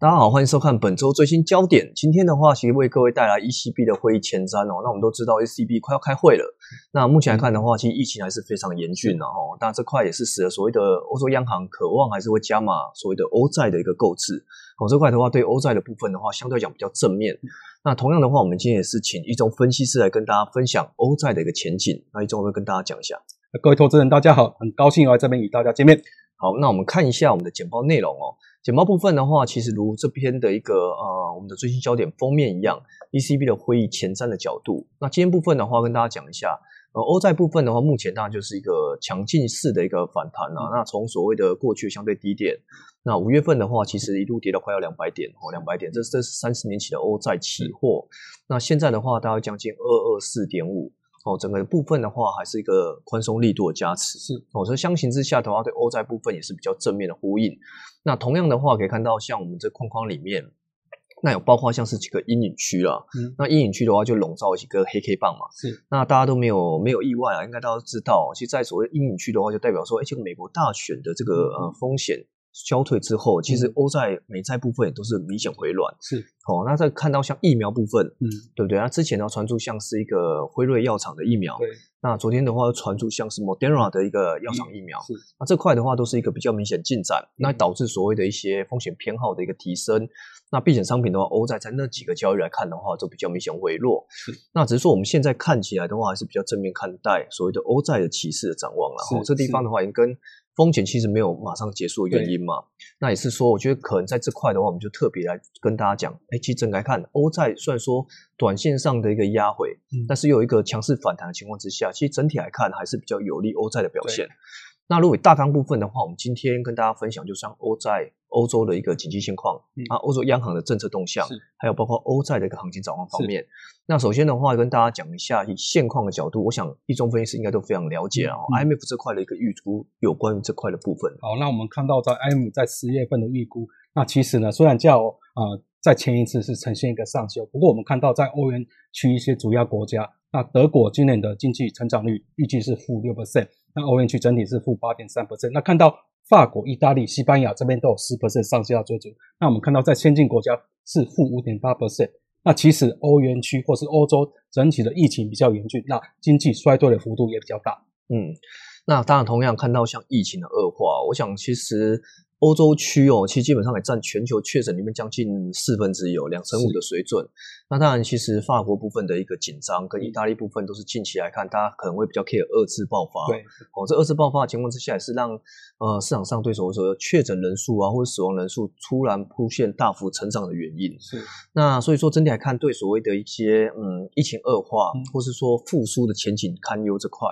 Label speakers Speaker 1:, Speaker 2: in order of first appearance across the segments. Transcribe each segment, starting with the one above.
Speaker 1: 大家好，欢迎收看本周最新焦点。今天的话，其实为各位带来 ECB 的会议前瞻哦。那我们都知道 ECB 快要开会了。那目前来看的话，其实疫情还是非常严峻的哦。那这块也是使得所谓的欧洲央行渴望还是会加码所谓的欧债的一个购置。哦，这块的话对欧债的部分的话，相对讲比较正面。那同样的话，我们今天也是请一中分析师来跟大家分享欧债的一个前景。那一中会跟大家讲一下。
Speaker 2: 各位投资人，大家好，很高兴来这边与大家见面。
Speaker 1: 好，那我们看一下我们的简报内容哦。简报部分的话，其实如这篇的一个呃我们的最新焦点封面一样，ECB 的会议前瞻的角度。那今天部分的话，跟大家讲一下，呃，欧债部分的话，目前当然就是一个强劲式的一个反弹啊。那从所谓的过去相对低点，那五月份的话，其实一度跌到快要两百点哦，两百点，这这是三十年期的欧债期货。那现在的话，大概将近二二四点五。哦，整个部分的话还是一个宽松力度的加持，
Speaker 2: 是
Speaker 1: 哦，所以相形之下的话，对欧债部分也是比较正面的呼应。那同样的话，可以看到像我们这框框里面，那有包括像是几个阴影区啦，嗯，那阴影区的话就笼罩几个黑 K 棒嘛，
Speaker 2: 是。
Speaker 1: 那大家都没有没有意外啊，应该大家都知道，其实，在所谓阴影区的话，就代表说，哎，这个美国大选的这个呃风险。消退之后，其实欧债、美债部分也都是明显回暖。
Speaker 2: 是
Speaker 1: 哦，那再看到像疫苗部分，嗯，对不对？那之前呢传出像是一个辉瑞药厂的疫苗，
Speaker 2: 对。
Speaker 1: 那昨天的话又传出像是 Moderna 的一个药厂疫苗，
Speaker 2: 是。
Speaker 1: 那这块的话都是一个比较明显进展，那导致所谓的一些风险偏好的一个提升。那避险商品的话，欧债在那几个交易来看的话，就比较明显回落。
Speaker 2: 是。
Speaker 1: 那只是说我们现在看起来的话，还是比较正面看待所谓的欧债的骑势的展望了。哦，这地方的话，已经跟。风险其实没有马上结束的原因嘛，那也是说，我觉得可能在这块的话，我们就特别来跟大家讲，哎，其实整来看，欧债虽然说短线上的一个压回，但是有一个强势反弹的情况之下，其实整体来看还是比较有利欧债的表现。那如果大纲部分的话，我们今天跟大家分享，就像欧债、欧洲的一个经济现况啊，欧洲央行的政策动向，还有包括欧债的一个行情展望方面。那首先的话，跟大家讲一下以现况的角度，我想一中分析师应该都非常了解啊。IMF 这块的一个预估有关于这块的部分。
Speaker 2: 好，那我们看到在 IMF 在十月份的预估，那其实呢，虽然叫呃在前一次是呈现一个上修，不过我们看到在欧元区一些主要国家，那德国今年的经济成长率预计是负六 percent。那欧元区整体是负八点三 percent，那看到法国、意大利、西班牙这边都有十 percent 上下追逐。那我们看到在先进国家是负五点八 percent。那其实欧元区或是欧洲整体的疫情比较严峻，那经济衰退的幅度也比较大。
Speaker 1: 嗯，那当然同样看到像疫情的恶化，我想其实。欧洲区哦，其实基本上也占全球确诊里面将近四分之一，有两成五的水准。那当然，其实法国部分的一个紧张，跟意大利部分都是近期来看，大家可能会比较 care 二次爆发。
Speaker 2: 对，
Speaker 1: 哦，这二次爆发的情况之下，也是让呃市场上对所说的确诊人数啊，或者死亡人数突然出现大幅成长的原因。
Speaker 2: 是。
Speaker 1: 那所以说整体来看，对所谓的一些嗯疫情恶化，或是说复苏的前景堪忧这块，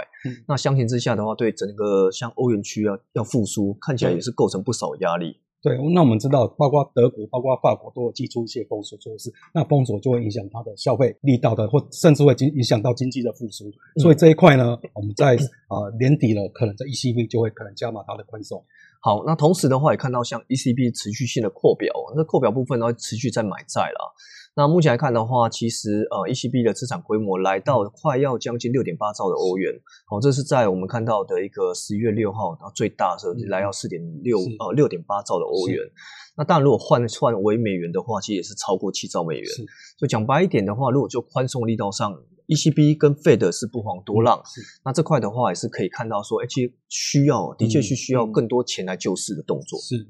Speaker 1: 那相形之下的话，对整个像欧元区啊要复苏，看起来也是构成不少。压力
Speaker 2: 对，那我们知道，包括德国、包括法国都有寄出一些封锁措施，那封锁就会影响它的消费力道的，或甚至会经影响到经济的复苏。所以这一块呢，我们在啊年底了，可能在 ECB 就会可能加码它的宽松。
Speaker 1: 好，那同时的话也看到像 ECB 持续性的扩表，那扩表部分呢持续在买债了。那目前来看的话，其实呃，ECB 的资产规模来到快要将近六点八兆的欧元，哦，这是在我们看到的一个十一月六号，然后最大的时候来到四点六呃六点八兆的欧元。那当然，如果换算为美元的话，其实也是超过七兆美元。所以讲白一点的话，如果就宽松力道上，ECB 跟 Fed 是不遑多让。那这块的话也是可以看到说，需要的确是需要更多钱来救市的动作。
Speaker 2: 是。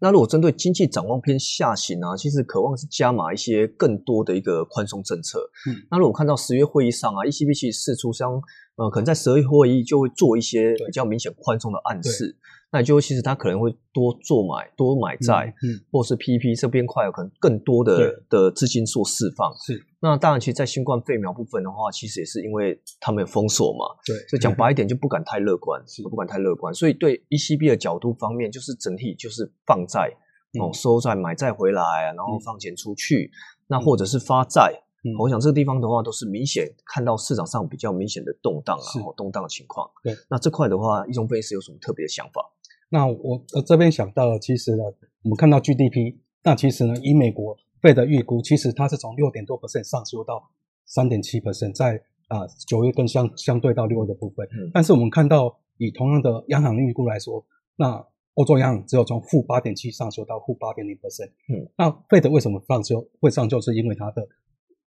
Speaker 1: 那如果针对经济展望偏下行啊，其实渴望是加码一些更多的一个宽松政策。嗯，那如果看到十月会议上啊，ECB 其实释出相呃，可能在十月会议就会做一些比较明显宽松的暗示。那也就其实他可能会多做买多买债，嗯，或是 PP 这边块有可能更多的的资金做释放。
Speaker 2: 是，
Speaker 1: 那当然，其实，在新冠肺苗部分的话，其实也是因为他们有封锁嘛，
Speaker 2: 对，
Speaker 1: 所以讲白一点，就不敢太乐观，是不敢太乐观。所以对 ECB 的角度方面，就是整体就是放债哦，收债买债回来，然后放钱出去，那或者是发债。我想这个地方的话，都是明显看到市场上比较明显的动荡啊，动荡的情况。
Speaker 2: 对，
Speaker 1: 那这块的话，易中分析师有什么特别的想法？
Speaker 2: 那我呃这边想到了，其实呢，我们看到 GDP，那其实呢，以美国费的预估，其实它是从六点多 percent 上修到三点七 percent，在啊九月跟相相对到六月的部分。嗯。但是我们看到以同样的央行预估来说，那欧洲央行只有从负八点七上修到负八点零 percent。
Speaker 1: 嗯，
Speaker 2: 那费德为什么上修？会上修是因为它的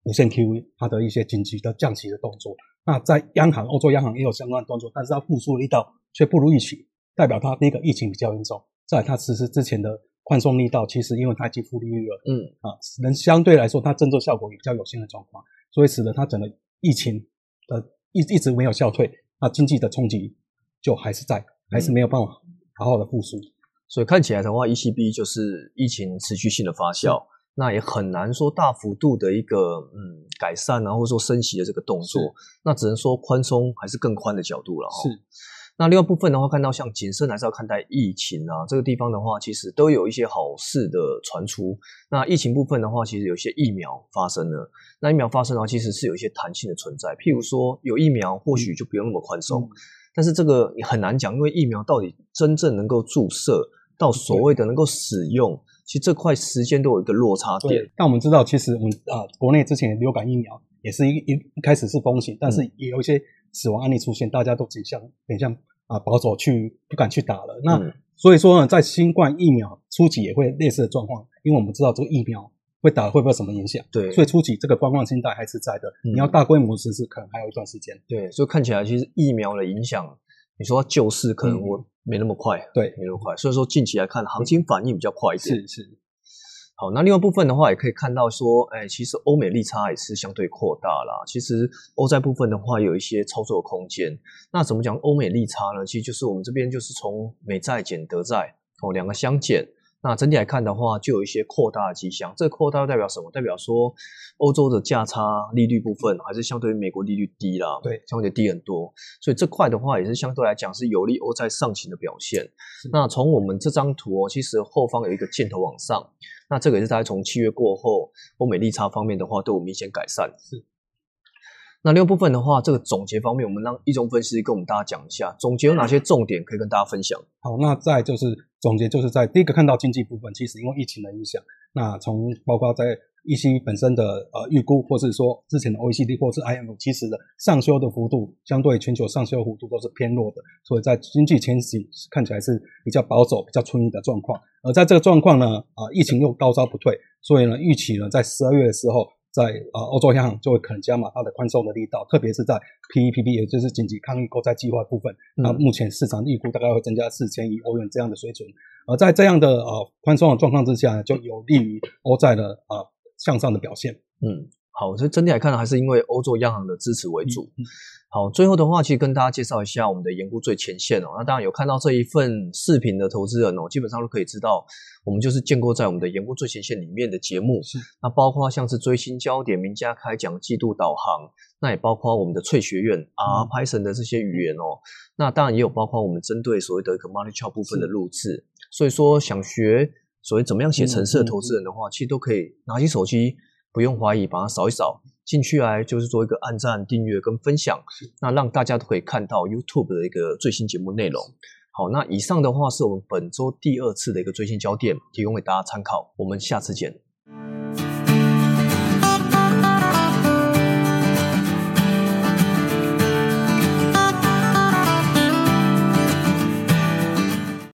Speaker 2: 无限 QE，它的一些紧急的降息的动作。那在央行，欧洲央行也有相关的动作，但是它复苏力道却不如预期，代表它第一个疫情比较严重，在它实施之前的宽松力道，其实因为它已经负利率了，
Speaker 1: 嗯
Speaker 2: 啊，能相对来说它政策效果也比较有限的状况，所以使得它整个疫情的一一直没有消退，那经济的冲击就还是在，还是没有办法好好的复苏。
Speaker 1: 所以看起来的话，ECB 就是疫情持续性的发酵，那也很难说大幅度的一个嗯改善啊，或者说升息的这个动作，那只能说宽松还是更宽的角度了哈。
Speaker 2: 是。
Speaker 1: 那另外部分的话，看到像谨慎还是要看待疫情啊，这个地方的话，其实都有一些好事的传出。那疫情部分的话，其实有些疫苗发生了，那疫苗发生的话，其实是有一些弹性的存在。譬如说有疫苗，或许就不用那么宽松，但是这个你很难讲，因为疫苗到底真正能够注射到所谓的能够使用，其实这块时间都有一个落差点。
Speaker 2: 但我们知道，其实我们啊，国内之前流感疫苗也是一一一开始是风险，但是也有一些。死亡案例出现，大家都倾向偏向啊保守去不敢去打了。那所以说呢，在新冠疫苗初期也会类似的状况，因为我们知道这个疫苗会打会不会什么影响？
Speaker 1: 对，
Speaker 2: 所以初期这个观望心态还是在的。你要大规模实施，可能还有一段时间。
Speaker 1: 对，所以看起来其实疫苗的影响，你说救市可能我没那么快，
Speaker 2: 对，
Speaker 1: 没那么快。所以说近期来看，行情反应比较快一点。
Speaker 2: 是是。
Speaker 1: 好，那另外部分的话，也可以看到说，哎，其实欧美利差也是相对扩大啦。其实欧债部分的话，有一些操作空间。那怎么讲欧美利差呢？其实就是我们这边就是从美债减德债，哦，两个相减。那整体来看的话，就有一些扩大的迹象。这扩大代表什么？代表说欧洲的价差利率部分还是相对于美国利率低啦，
Speaker 2: 对，
Speaker 1: 相对低很多。所以这块的话，也是相对来讲是有利欧债上行的表现。那从我们这张图哦，其实后方有一个箭头往上，那这个也是大概从七月过后，欧美利差方面的话都有明显改善。
Speaker 2: 是。
Speaker 1: 那另外部分的话，这个总结方面，我们让易中分析跟我们大家讲一下，总结有哪些重点可以跟大家分享。
Speaker 2: 好，那再就是总结，就是在第一个看到经济部分，其实因为疫情的影响，那从包括在 EC 本身的呃预估，或是说之前的 OECD 或是 IMF，其实的上修的幅度，相对全球上修幅度都是偏弱的，所以在经济前景看起来是比较保守、比较充裕的状况。而在这个状况呢，啊，疫情又高烧不退，所以呢，预期呢，在十二月的时候。在呃，欧洲央行就会可能加码它的宽松的力道，特别是在 PEPP，也就是紧急抗疫购债计划部分。那目前市场预估大概会增加四千亿欧元这样的水准。而在这样的呃宽松的状况之下，就有利于欧债的呃向上的表现。
Speaker 1: 嗯，好，所以整体来看呢，还是因为欧洲央行的支持为主。好，最后的话，其实跟大家介绍一下我们的研估最前线哦。那当然有看到这一份视频的投资人哦，基本上都可以知道，我们就是建构在我们的研估最前线里面的节目。
Speaker 2: 是，
Speaker 1: 那包括像是追星焦点、名家开讲、季度导航，那也包括我们的翠学院啊、Python 的这些语言哦。那当然也有包括我们针对所谓的一个 Money Chart 部分的录制。所以说，想学所谓怎么样写程式的投资人的话，其实都可以拿起手机，不用怀疑，把它扫一扫。进去来就是做一个按赞、订阅跟分享，那让大家都可以看到 YouTube 的一个最新节目内容。好，那以上的话是我们本周第二次的一个最新焦点，提供给大家参考。我们下次见。